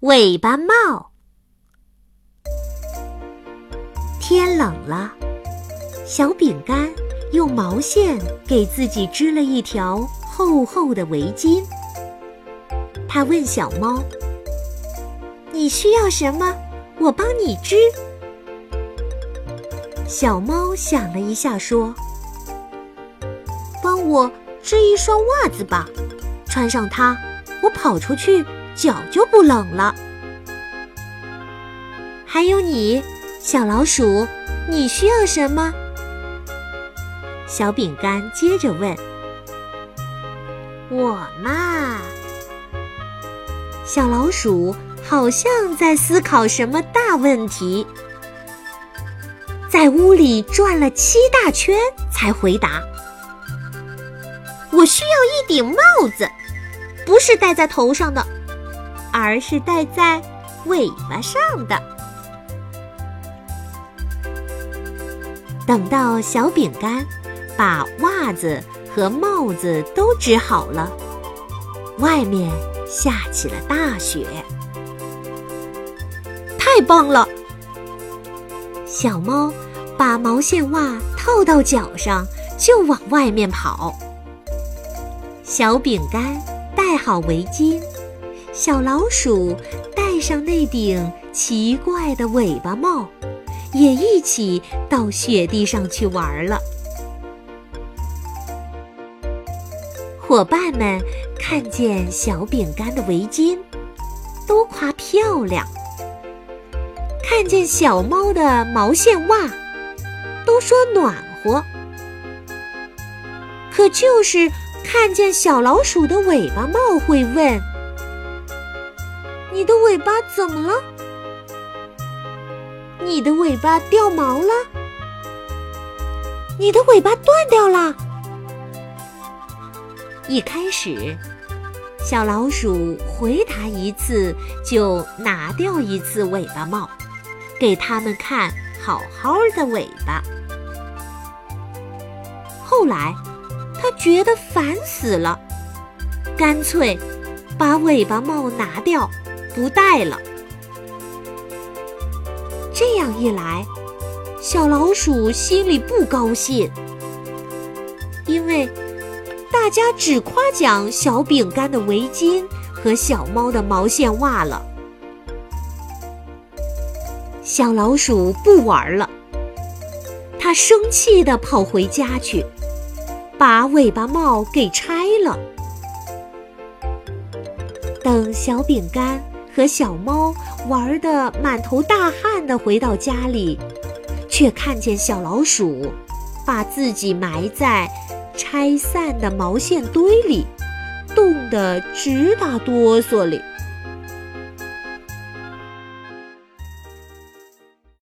尾巴帽。天冷了，小饼干用毛线给自己织了一条厚厚的围巾。他问小猫：“你需要什么？我帮你织。”小猫想了一下，说：“帮我织一双袜子吧，穿上它，我跑出去脚就不冷了。”还有你，小老鼠，你需要什么？小饼干接着问：“我嘛。”小老鼠好像在思考什么大问题。在屋里转了七大圈，才回答：“我需要一顶帽子，不是戴在头上的，而是戴在尾巴上的。”等到小饼干把袜子和帽子都织好了，外面下起了大雪。太棒了！小猫。把毛线袜套到脚上，就往外面跑。小饼干戴好围巾，小老鼠戴上那顶奇怪的尾巴帽，也一起到雪地上去玩了。伙伴们看见小饼干的围巾，都夸漂亮；看见小猫的毛线袜。都说暖和，可就是看见小老鼠的尾巴帽，会问：“你的尾巴怎么了？你的尾巴掉毛了？你的尾巴断掉了？”一开始，小老鼠回答一次就拿掉一次尾巴帽，给他们看好好的尾巴。后来，他觉得烦死了，干脆把尾巴帽拿掉，不戴了。这样一来，小老鼠心里不高兴，因为大家只夸奖小饼干的围巾和小猫的毛线袜了。小老鼠不玩了，它生气地跑回家去。把尾巴帽给拆了。等小饼干和小猫玩得满头大汗的回到家里，却看见小老鼠把自己埋在拆散的毛线堆里，冻得直打哆嗦哩。